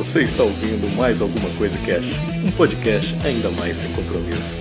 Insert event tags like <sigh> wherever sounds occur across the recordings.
Você está ouvindo mais alguma coisa Cash, um podcast ainda mais sem compromisso.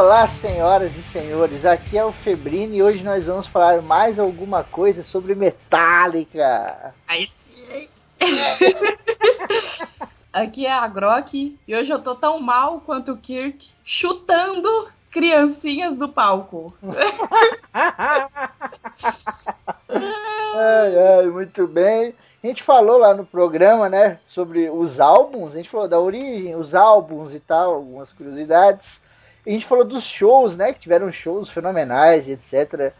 Olá, senhoras e senhores, aqui é o Febrino e hoje nós vamos falar mais alguma coisa sobre Metallica. Aí sim. <laughs> Aqui é a Grok e hoje eu tô tão mal quanto o Kirk chutando criancinhas do palco. <laughs> ai, ai, muito bem. A gente falou lá no programa, né, sobre os álbuns, a gente falou da origem, os álbuns e tal, algumas curiosidades. A gente falou dos shows, né? Que tiveram shows fenomenais etc.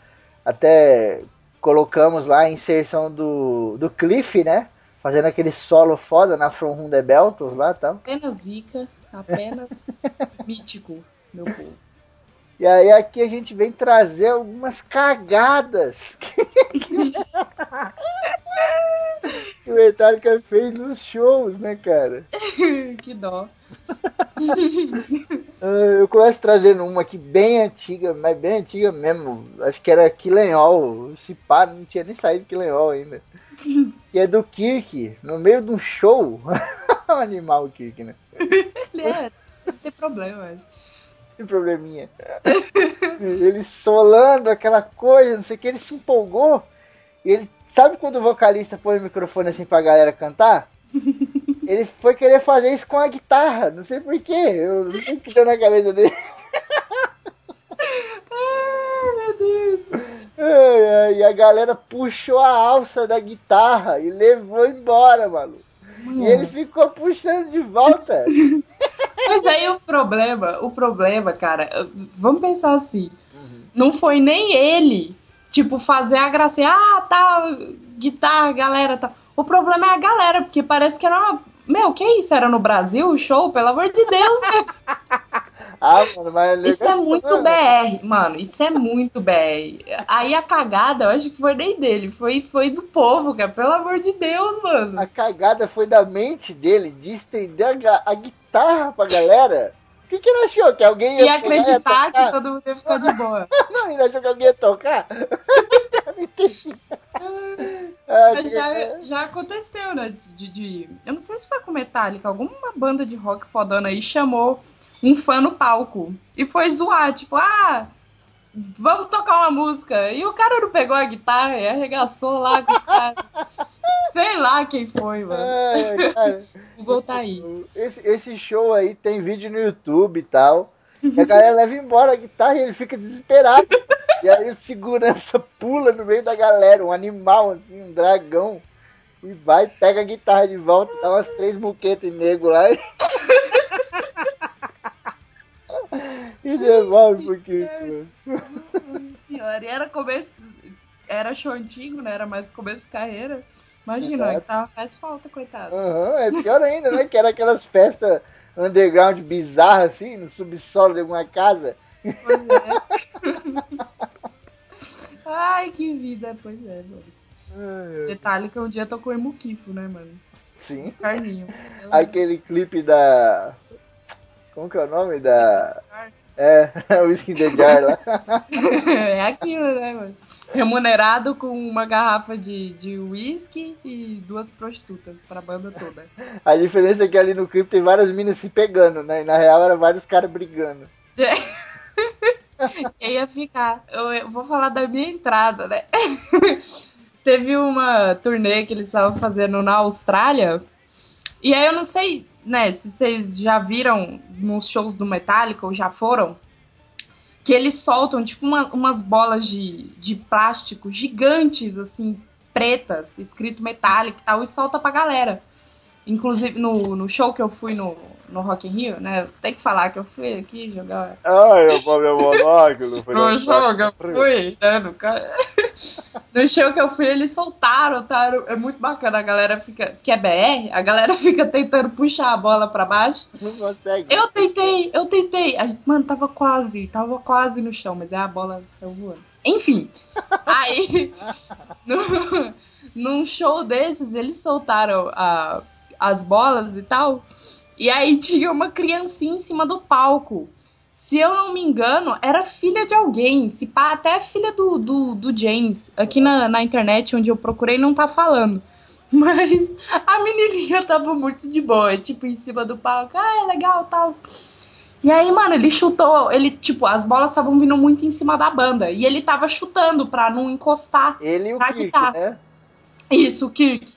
Até colocamos lá a inserção do, do Cliff, né? Fazendo aquele solo foda na From Home the Beltos lá e tal. Apenas zica, apenas <laughs> mítico, meu povo. E aí aqui a gente vem trazer algumas cagadas <laughs> <laughs> que o Metallica fez nos shows, né, cara? que dó. Eu começo trazendo uma aqui bem antiga, mas bem antiga mesmo. Acho que era Killenhall. Se pá, não tinha nem saído Killenhall ainda. <laughs> Que é do Kirk, no meio de um show. <laughs> um animal o Kirk, né? <laughs> Ele é, não tem problema. Tem probleminha. ele solando aquela coisa, não sei o que, ele se empolgou. Ele. Sabe quando o vocalista põe o microfone assim pra galera cantar? Ele foi querer fazer isso com a guitarra, não sei porquê. Eu não sei o que deu na cabeça dele. Ai, meu Deus. E a galera puxou a alça da guitarra e levou embora, mano. E ele ficou puxando de volta. Mas aí o problema, o problema, cara, vamos pensar assim. Não foi nem ele, tipo, fazer a gracinha, ah, tá, guitarra, galera, tá. O problema é a galera, porque parece que era uma. Meu, que isso? Era no Brasil o show? Pelo amor de Deus, né? <laughs> Ah, mano, mas Isso é muito BR, mano. Isso é muito BR. Aí a cagada, eu acho que foi nem dele, foi, foi do povo, cara. Pelo amor de Deus, mano. A cagada foi da mente dele de estender a, a guitarra pra galera. O que, que ele achou? Que alguém ia E acreditar tocar? que todo mundo ia ficar de boa. <laughs> Não, ele achou que alguém ia tocar? <laughs> Eu não entendi. Ah, Mas já, já aconteceu, né? De, de- Eu não sei se foi com Metallica, alguma banda de rock fodona aí chamou um fã no palco e foi zoar, tipo, ah, vamos tocar uma música. E o cara não pegou a guitarra e arregaçou lá com o cara. <laughs> Sei lá quem foi, mano. Ai, cara. O gol tá aí. Esse, esse show aí tem vídeo no YouTube e tal. E a galera leva embora a guitarra e ele fica desesperado. E aí o segurança pula no meio da galera, um animal assim, um dragão. E vai, pega a guitarra de volta, dá umas três muquetas em nego lá. <laughs> E devolve pro Kiko. Senhora, e era começo. Era show antigo, né? Era mais começo de carreira. Imagina, Exato. guitarra faz falta, coitado. Aham, é pior ainda, né? Que era aquelas festas underground bizarras assim, no subsolo de alguma casa. Pois é. <laughs> Ai, que vida, pois é, mano. Ai. Detalhe que um dia tocou em Muquifo, né, mano? Sim. Carninho. <laughs> Aquele clipe da. Como que é o nome? Da. É, o <laughs> Whisky in the Jar lá. é aquilo, né, mano? Remunerado com uma garrafa de, de whisky e duas prostitutas pra banda toda. A diferença é que ali no clipe tem várias minas se pegando, né? E na real era vários caras brigando. <laughs> E aí ia ficar. Eu, eu vou falar da minha entrada, né? <laughs> Teve uma turnê que eles estavam fazendo na Austrália. E aí eu não sei, né, se vocês já viram nos shows do Metallica ou já foram. Que eles soltam, tipo, uma- umas bolas de, de plástico gigantes, assim, pretas, escrito Metallica e tal, e solta pra galera. Inclusive, no, no show que eu fui no, no Rock in Rio, né? Tem que falar que eu fui aqui jogar Ai, eu vou meu monóculo. no jogo, eu fui, né, no <laughs> No show que eu fui, eles soltaram, tá? É muito bacana. A galera fica. Que é BR, a galera <laughs> fica tentando puxar a bola pra baixo. Não consegue. Eu tentei, eu tentei. Mano, tava quase, tava quase no chão, mas aí a bola saiu voando. Enfim. <laughs> Aí, no, num show desses, eles soltaram a, as bolas e tal. E aí tinha uma criancinha em cima do palco. Se eu não me engano, era filha de alguém. Se pá, até filha do, do, do James. Aqui na, na internet, onde eu procurei, não tá falando. <laughs> Mas a menininha tava muito de boa, tipo, em cima do palco. Ah, é legal, tal. E aí, mano, ele chutou, ele, tipo, as bolas estavam vindo muito em cima da banda. E ele tava chutando pra não encostar. Ele e o Kirk, guitarra. né? Isso, o Kirk.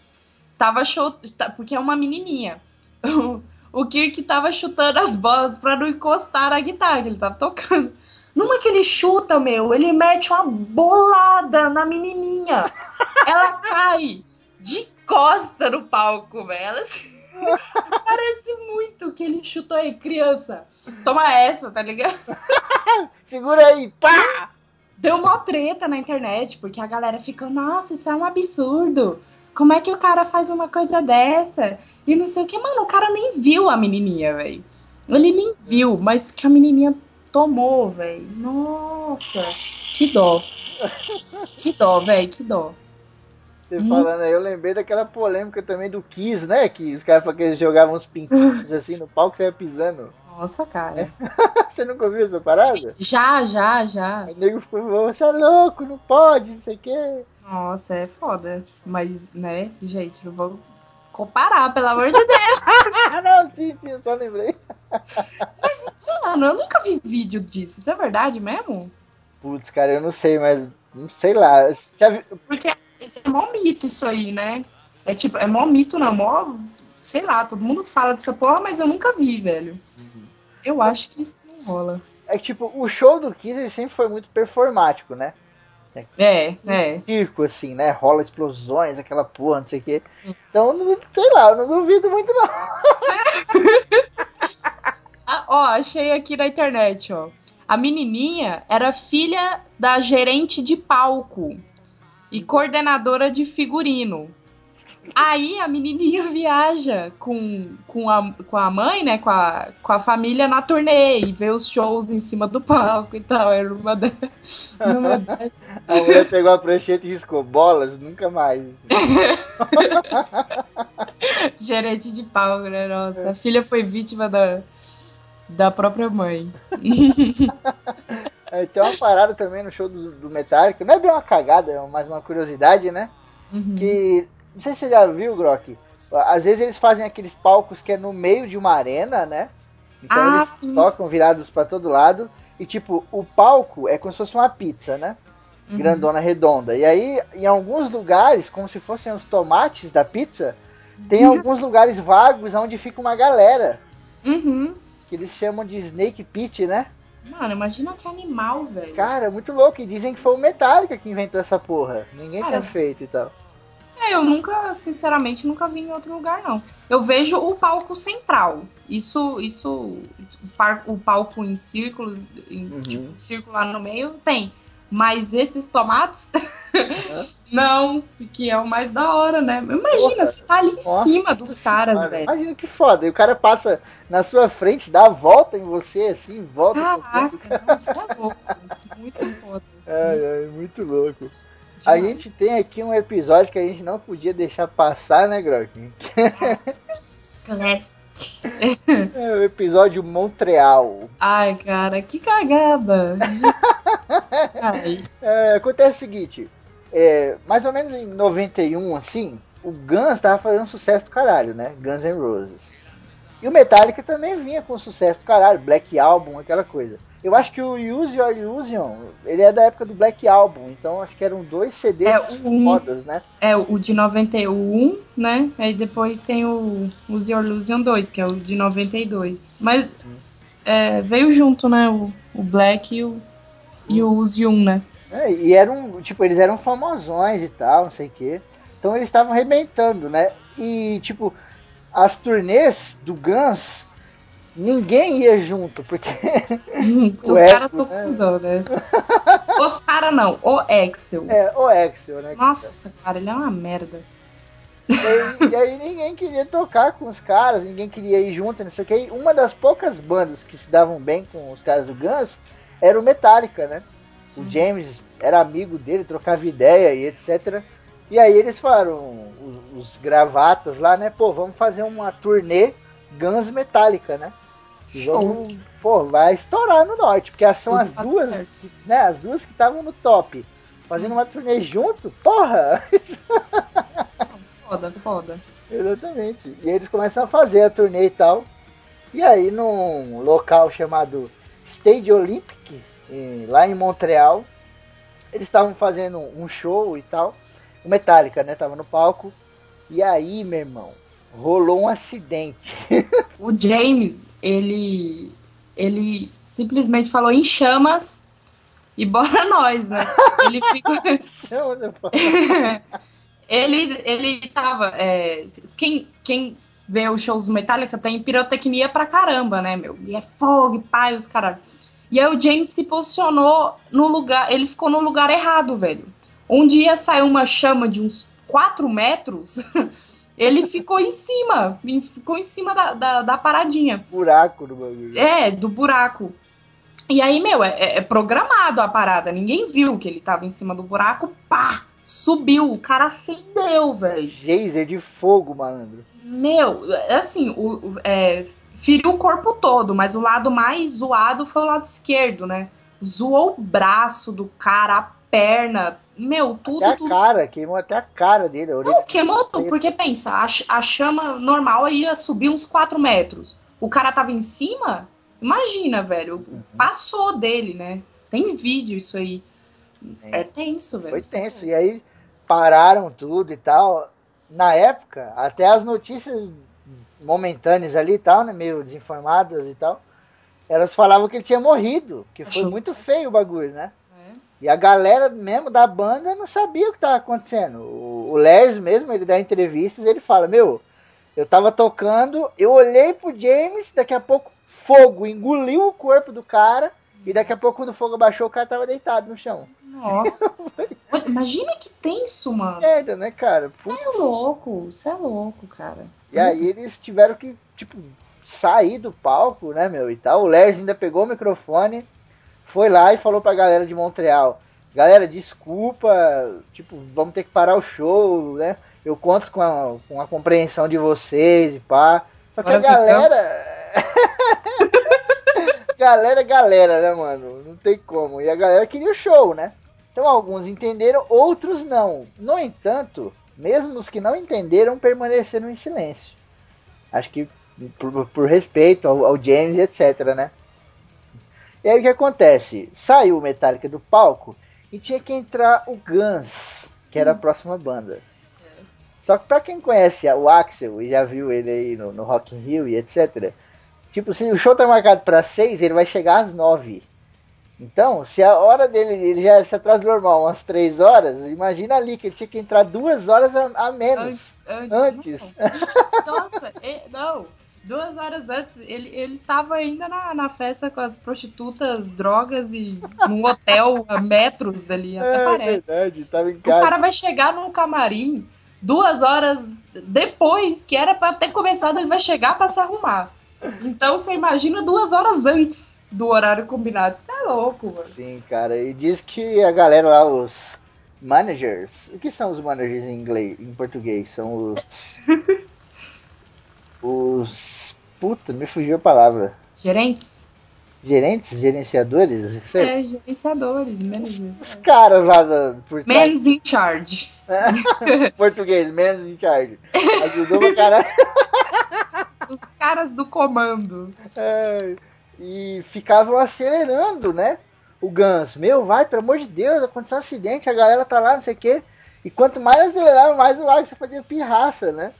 Tava chutando, porque é uma menininha. <laughs> O Kirk tava chutando as bolas pra não encostar na guitarra, que ele tava tocando. Numa que ele chuta, meu, ele mete uma bolada na menininha. Ela cai de costa no palco, velho. <laughs> Parece muito que ele chutou aí, criança. Toma essa, tá ligado? <laughs> Segura aí, pá! Deu uma treta na internet, porque a galera ficou, nossa, isso é um absurdo. Como é que o cara faz uma coisa dessa? E não sei o que, mano, o cara nem viu a menininha, velho. Ele nem viu, mas que a menininha tomou, velho. Nossa, que dó. Que dó, velho, que dó. Você Hum. falando aí, eu lembrei daquela polêmica também do Kiss, né? Que os caras que eles jogavam uns pintinhos <laughs> assim no palco e você ia pisando. Nossa, cara. <laughs> Você nunca ouviu essa parada? Já, já, já. O nego ficou, você é louco, não pode, não sei o quê. Nossa, é foda. Mas, né, gente, não vou comparar, pelo amor de Deus. <laughs> Não, sim, sim, eu só lembrei. Mano, eu nunca vi vídeo disso. Isso é verdade mesmo? Putz, cara, eu não sei, mas não sei lá. Vi- Porque é mó mito isso aí, né? É tipo, é mó mito, não, mó. Sei lá, todo mundo fala dessa porra, mas eu nunca vi, velho. Eu acho que isso não rola. É que, tipo, o show do Kiss ele sempre foi muito performático, né? É, é. Circo, assim, né? Rola explosões, aquela porra, não sei o quê. Então, sei lá, eu não duvido muito, não. <laughs> Ah, ó, achei aqui na internet, ó. A menininha era filha da gerente de palco e coordenadora de figurino. Aí a menininha <laughs> viaja com, com, a, com a mãe, né, com a, com a família na turnê e vê os shows em cima do palco e tal. Era uma, de, <laughs> uma dessas. A mulher pegou a prancheta e riscou bolas, nunca mais. <laughs> gerente de palco, né? Nossa, a filha foi vítima da, da própria mãe. Aí tem uma parada também no show do, do Metallica, não é bem uma cagada, é mais uma curiosidade, né? Uhum. Que, não sei se você já viu, Grok, às vezes eles fazem aqueles palcos que é no meio de uma arena, né? Então Ah, eles sim. tocam virados pra todo lado, e tipo, o palco é como se fosse uma pizza, né? Uhum. grandona redonda. E aí, em alguns lugares, como se fossem os tomates da pizza, tem alguns lugares vagos onde fica uma galera, Uhum. que eles chamam de Snake Pit, né? Mano, imagina que animal, velho. Cara, muito louco. E dizem que foi o Metallica que inventou essa porra. Ninguém Cara, tinha feito e tal. É, eu nunca, sinceramente, nunca vi em outro lugar, não. Eu vejo o palco central. Isso, isso, o, palco em círculos, em, Uhum. tipo, círculo lá no meio, tem. Mas esses tomates, <laughs> não, que é o mais da hora, né? Imagina, Porra. você tá ali em Nossa cima dos caras, Cara, velho. Imagina que foda. E o cara passa na sua frente, dá a volta em você, assim, volta. Caraca, nossa, é louco. <laughs> Muito foda. Ai, ai, muito louco. A gente tem aqui um episódio que a gente não podia deixar passar, né, Grok? Classic. É o episódio Montreal. Ai, cara, que cagada. <laughs> É, acontece o seguinte, é, mais ou menos em 91, assim, o Guns tava fazendo sucesso do caralho, né? Guns N' Roses. E o Metallica também vinha com sucesso do caralho, Black Album, aquela coisa. Eu acho que o Use Your Illusion, ele é da época do Black Album, então acho que eram dois CDs É, um- fodas, né? É o de 91, né? Aí depois tem o Use Your Illusion 2, que é o de 92. Mas é, veio junto, né? O, o Black e o, e o Use 1, né? É, e eram, tipo, eles eram famosões e tal, não sei o quê. Então eles estavam arrebentando, né? E, tipo, as turnês do Guns ninguém ia junto, porque. <laughs> Os caras estão né? cuzão, né? <laughs> Os caras não, o Axel. É, o Axel, né? Nossa, cara, ele é uma merda. E aí, e aí ninguém queria tocar com os caras, ninguém queria ir junto, não sei o que. E uma das poucas bandas que se davam bem com os caras do Guns era o Metallica, né? O Uhum. James era amigo dele, trocava ideia e etc. E aí eles falaram, os, os gravatas lá, né? Pô, vamos fazer uma turnê Guns Metallica, né? E Show. vamos, pô, vai estourar no norte, porque são Tudo as dar duas, certo. né? As duas que estavam no top. Fazendo uma turnê junto, porra! <laughs> Foda, foda. Exatamente. E eles começam a fazer a turnê e tal. E aí, num local chamado Stage Olympic, lá em Montreal, eles estavam fazendo um show e tal. O Metallica, né? Tava no palco. E aí, meu irmão, rolou um acidente. <laughs> O James, ele. Ele simplesmente falou em chamas e bora nós, né? Ele ficou. <laughs> <laughs> Ele, ele tava. é, quem, quem vê os shows do Metallica tem pirotecnia pra caramba, né, meu? E é fogo, e pai, os caras. E aí o James se posicionou no lugar. Ele ficou no lugar errado, velho. Um dia saiu uma chama de uns 4 metros. <laughs> Ele ficou em cima. Ficou em cima da, da, da paradinha. buraco no bagulho. É, do buraco. E aí, meu, é, é programado a parada. Ninguém viu que ele tava em cima do buraco. Pá! Subiu. O cara acendeu, velho. Geyser de fogo, malandro. Meu, assim, o, o- é, feriu o corpo todo, mas o lado mais zoado foi o lado esquerdo, né? Zoou o braço do cara, a perna. Meu, tudo, Até a tudo. cara, queimou até a cara dele. A orelha. Não, queimou tudo, porque pensa, a, a chama normal ia subir uns 4 metros. O cara tava em cima? Imagina, velho. Passou dele, né? Tem vídeo isso aí. É tenso, velho. Foi tenso. E aí pararam tudo e tal. Na época, até as notícias momentâneas ali e tal, né? Meio desinformadas e tal. Elas falavam que ele tinha morrido. Que foi muito feio o bagulho, né? É. E a galera mesmo da banda não sabia o que estava acontecendo. O, o Lars mesmo, ele dá entrevistas, ele fala, meu, eu tava tocando, eu olhei pro James, daqui a pouco fogo engoliu o corpo do cara, e daqui a pouco quando o fogo abaixou, o cara tava deitado no chão. Nossa. <laughs> Imagina que tenso, mano. Merda, né, cara? Você é louco, você é louco, cara. E aí eles tiveram que, tipo, sair do palco, né, meu, e tal. O Lars ainda pegou o microfone, foi lá e falou pra galera de Montreal, galera, desculpa, tipo, vamos ter que parar o show, né? Eu conto com a, com a compreensão de vocês e pá. Só que a galera... <laughs> galera, é galera, né, mano? Não tem como. E a galera queria o show, né? Então alguns entenderam, outros não. No entanto, mesmo os que não entenderam permaneceram em silêncio. Acho que por, por respeito ao, ao James, etc, né? E aí o que acontece? Saiu o Metallica do palco e tinha que entrar o Guns, que era a próxima banda. Só que pra quem conhece o Axel e já viu ele aí no, no Rock in Rio e etc, tipo, se o show tá marcado pra 6, ele vai chegar às 9. Então, se a hora dele ele já se atrasa normal umas 3 horas, imagina ali que ele tinha que entrar duas horas a, a menos. Antes. Não. Nossa, é- não. Duas horas antes, ele, ele tava ainda na, na festa com as prostitutas, drogas e num hotel a metros dali, até É parece. verdade, tava em O casa. cara vai chegar num camarim duas horas depois que era pra ter começado, ele vai chegar pra se arrumar. Então você imagina duas horas antes do horário combinado. Você é louco, mano. Sim, cara. E diz que a galera lá, os managers. O que são os managers em inglês, em português? São os. <laughs> os. Puta, me fugiu a palavra. Gerentes? Gerentes, gerenciadores? Sei. É, gerenciadores, managers. Os caras lá da, por. Men's in charge. <laughs> português, menos in charge. Ajudou pra caralho. <laughs> Os caras do comando. É, e ficavam acelerando, né? O Gans, meu, vai, pelo amor de Deus, aconteceu um acidente, a galera tá lá, não sei o quê. E quanto mais acelerava, mais o Axel fazia pirraça, né?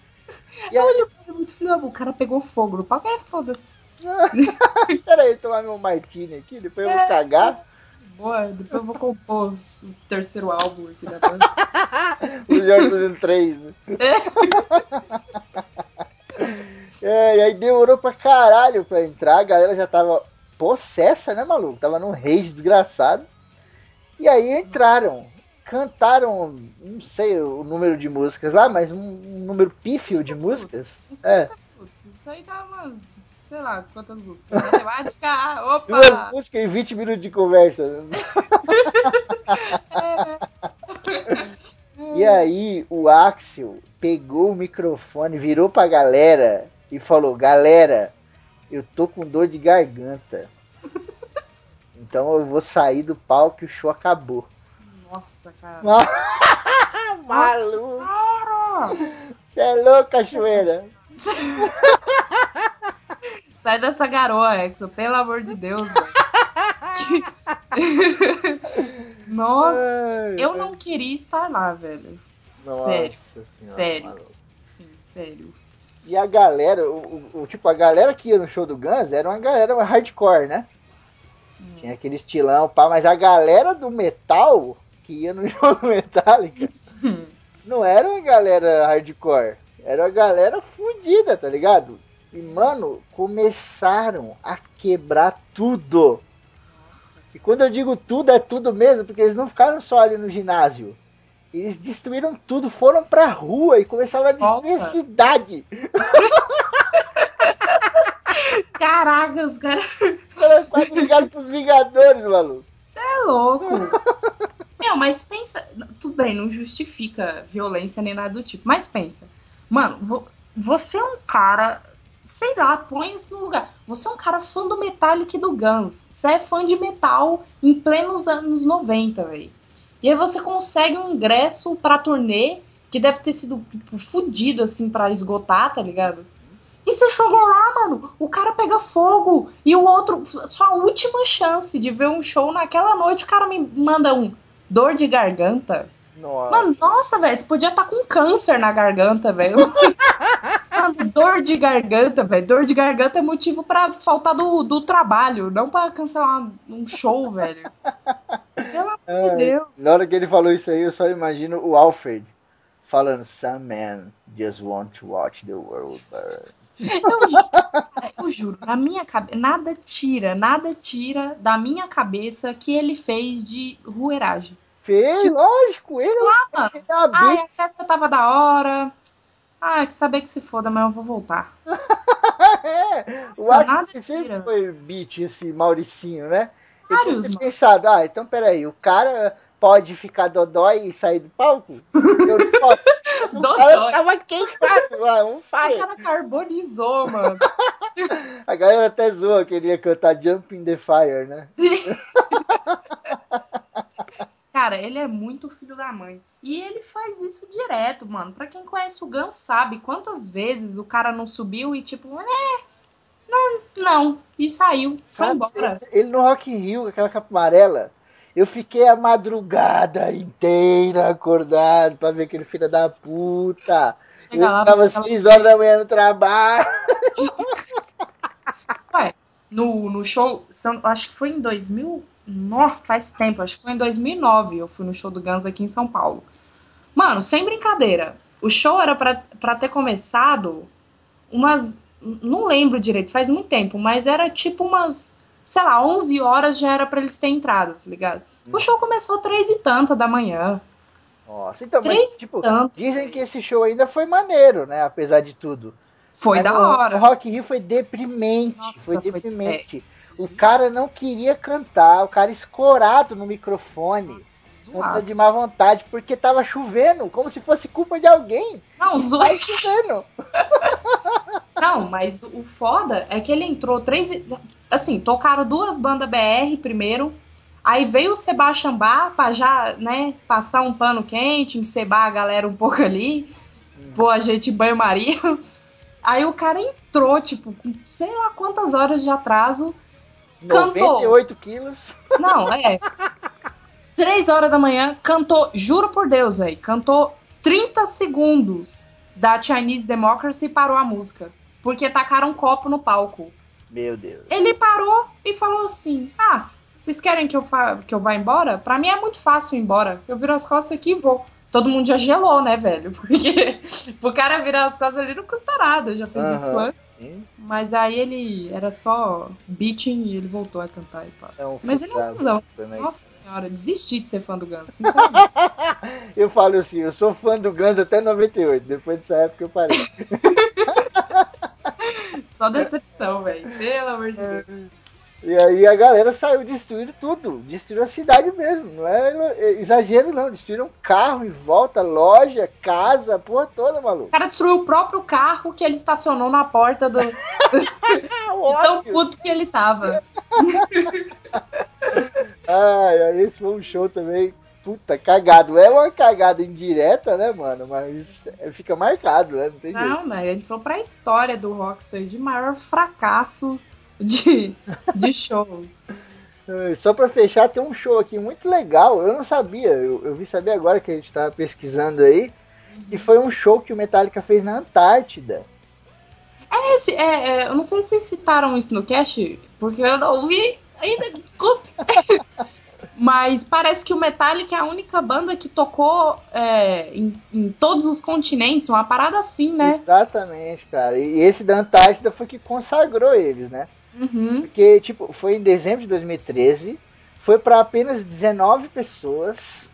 E aí, Olha, é muito filho da. O cara pegou fogo no palco. É, foda-se. <laughs> peraí, tomar meu martini aqui, depois eu vou cagar. Boa, depois eu vou compor o terceiro álbum aqui da banda. <laughs> O Jorge fazendo três. né? <laughs> É, e aí demorou pra caralho pra entrar, a galera já tava possessa, né, maluco? Tava num rage desgraçado. E aí entraram, cantaram, não sei o número de músicas lá, mas um, um número pífio de músicas. É. Isso aí dá umas, sei lá, quantas músicas. Matemática, <laughs> opa! Duas músicas e 20 minutos de conversa. <laughs> E aí o Axel pegou o microfone, virou pra galera e falou: Galera, eu tô com dor de garganta. Então eu vou sair do palco e o show acabou. Nossa, cara. <laughs> Maluco! Cara! Você é louco, cachoeira? <laughs> Sai dessa garoa, Exo, pelo amor de Deus, velho. <laughs> Nossa, Ai, eu não queria estar lá, velho. Nossa sério, senhora, sério. maluco. Sim, sério. E a galera, o, o- o- tipo, a galera que ia no show do Guns era uma galera hardcore, né? Hum. Tinha aquele estilão, pá, mas a galera do metal que ia no <laughs> show do Metallica não era uma galera hardcore, era uma galera fudida, tá ligado? E, mano, começaram a quebrar tudo. Nossa, E quando eu digo tudo, é tudo mesmo, porque eles não ficaram só ali no ginásio. Eles destruíram tudo, foram pra rua e começaram a destruir a Nossa. cidade. <laughs> Caraca, os caras Os caras quase ligaram pros Vingadores, maluco. é louco. <laughs> Meu, mas pensa. Tudo bem, não justifica violência nem nada do tipo. Mas pensa. Mano, vo- você é um cara. Sei lá, põe isso no lugar. Você é um cara fã do Metallica e do Guns. Você é fã de metal em plenos anos 90, velho. E aí você consegue um ingresso pra turnê que deve ter sido tipo, fudido assim pra esgotar, tá ligado? E você chega lá, mano, o cara pega fogo e o outro, sua última chance de ver um show naquela noite, o cara me manda um dor de garganta. Nossa. Mano, nossa, velho, você podia estar com câncer na garganta, velho. <laughs> Dor de garganta, velho. Dor de garganta é motivo pra faltar do, do trabalho, não pra cancelar um show, velho. Pelo amor de Ai, Deus. Na hora que ele falou isso aí, eu só imagino o Alfred falando: Some men just want to watch the world burn. Eu, eu juro, na minha cabeça, nada tira, nada tira da minha cabeça que ele fez de rueragem. Fez, lógico, ele, mano. ele dá uma Ai, beat. a festa tava da hora. Ah, que saber que se foda, mas eu vou voltar. <laughs> é. O Nossa, Axel sempre tira. foi beat, esse Mauricinho, né? Ele Vários, mano. pensado, ah, então peraí, o cara pode ficar dodói e sair do palco? Eu não posso. <laughs> O cara Dodói. tava queimado lá, um O fire. cara carbonizou, mano. <laughs> A galera até zoa que ele ia cantar Jump in the Fire, né? <laughs> Cara, ele é muito filho da mãe. E ele faz isso direto, mano. Pra quem conhece o Gun sabe quantas vezes o cara não subiu e tipo, é, não, não. E saiu, foi Cara, embora. Ele no Rock in Rio, com aquela capa amarela, eu fiquei a madrugada inteira acordado pra ver aquele filho da puta. Eu Chega lá, estava lá. 6 horas da manhã no trabalho. <laughs> Ué, no, no show, eu- acho que foi em 2000, nó, faz tempo, acho que foi em 2009 eu fui no show do Guns aqui em São Paulo. Mano, sem brincadeira, o show era pra ter começado umas, não lembro direito, faz muito tempo, mas era tipo umas, sei lá, 11 horas já era pra eles terem entrado, tá ligado? O show começou três e tanta da manhã. Nossa, então, Três mas, tipo, tantos, dizem que esse show ainda foi maneiro, né? Apesar de tudo. Foi Mas da no- hora. O Rock Rio foi deprimente. Nossa, foi foi- deprimente. O cara não queria cantar, o cara escorado no microfone. Zoado. Canta de má vontade, porque tava chovendo, como se fosse culpa de alguém. Não, tá chovendo. <laughs> Não, mas o foda é que ele entrou três. Assim, tocaram duas bandas BR primeiro. Aí veio o Sebastian Bach pra já, né, passar um pano quente, encebar a galera um pouco ali. Pô, a gente banho-maria. Aí o cara entrou, tipo, com sei lá quantas horas de atraso. Cantou. 98 quilos. Não, é. <laughs> Três horas da manhã, cantou, juro por Deus, velho, cantou 30 segundos da Chinese Democracy e parou a música. Porque tacaram um copo no palco. Meu Deus. Ele parou e falou assim: Ah, vocês querem que eu, que eu vá embora? Pra mim é muito fácil ir embora. Eu viro as costas aqui e vou. todo mundo já gelou, né, velho? <laughs> Porque o cara virar as costas ali não custa nada, eu já fiz Aham, isso antes. sim. Mas aí ele era só beating e ele voltou a cantar e pá. É um Mas ele é um cuzão. né? Nossa senhora, desisti de ser fã do Guns. <laughs> Eu falo assim, eu sou fã do Guns até 98, depois dessa época eu parei. <laughs> só decepção, velho. Pelo amor de Deus. E aí a galera saiu destruindo tudo, destruiu a cidade mesmo, não é exagero não, destruíram carro em volta, loja, casa, porra toda, maluco. O cara destruiu o próprio carro que ele estacionou na porta do. <laughs> <laughs> tão puto que ele tava. <laughs> Ai, ai, esse foi um show também, puta, cagado. É uma cagada indireta, né, mano, mas é, fica marcado, né, não tem jeito. Não, né? Ele entrou pra história do rock isso aí de maior fracasso de, <laughs> de show. Só pra fechar, tem um show aqui muito legal. Eu não sabia, eu, eu vi saber agora que a gente tava pesquisando aí. E foi um show que o Metallica fez na Antártida. É esse, é, é, eu não sei se citaram isso no cast, porque eu não ouvi ainda, desculpe. <laughs> Mas parece que o Metallica é a única banda que tocou é, em, em todos os continentes, uma parada assim, né? Exatamente, cara. E esse da Antártida foi que consagrou eles, né? Uhum. Porque, tipo, foi em dezembro de 2013. Foi pra apenas 19 pessoas.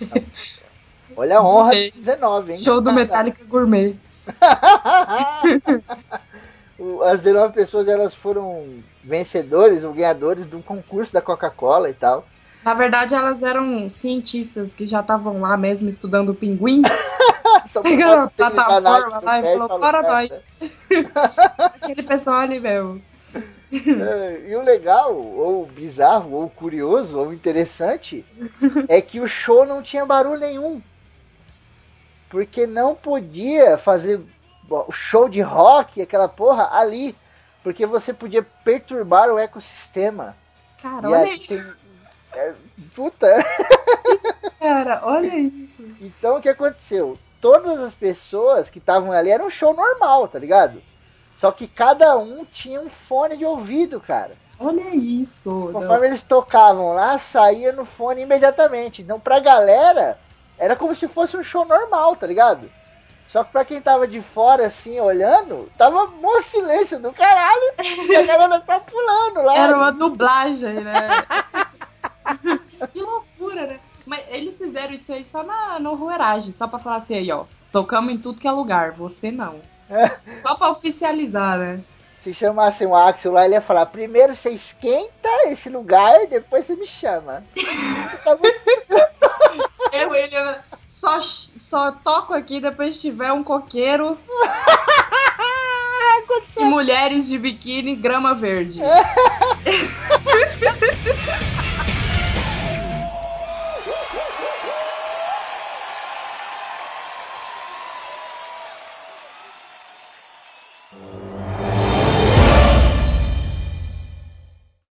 <laughs> Olha a honra de 19, hein? Show do Metallica Gourmet. <laughs> As 19 pessoas elas foram vencedores ou ganhadores de um concurso da Coca-Cola e tal. Na verdade, elas eram cientistas que já estavam lá mesmo estudando pinguins. Pegaram a plataforma lá e falou, falou, "Bora "Cara, nós." <laughs> Aquele pessoal ali, meu. É, e o legal, ou bizarro, ou curioso, ou interessante, é que o show não tinha barulho nenhum. Porque não podia fazer show de rock, aquela porra, ali. Porque você podia perturbar o ecossistema. Cara, olha aí isso, tem. É, puta! <laughs> cara, olha isso. Então o que aconteceu? Todas as pessoas que estavam ali era um show normal, tá ligado? Só que cada um tinha um fone de ouvido, cara. Olha isso. não. Conforme eles tocavam lá, saía no fone imediatamente. Então pra galera, era como se fosse um show normal, tá ligado? Só que pra quem tava de fora, assim, olhando, tava mó silêncio do caralho. <laughs> E a galera só pulando lá. Era uma dublagem, né? <laughs> <laughs> que loucura, né? Mas eles fizeram isso aí só na, no Ruerage, só pra falar assim aí, ó. Tocamos em tudo que é lugar, você não. Só pra oficializar, né? Se chamasse um Axel lá, ele ia falar: primeiro você esquenta esse lugar, depois você me chama. Tá <laughs> bom? Eu, ele, só, só toco aqui depois tiver um coqueiro <laughs> e mulheres de biquíni grama verde.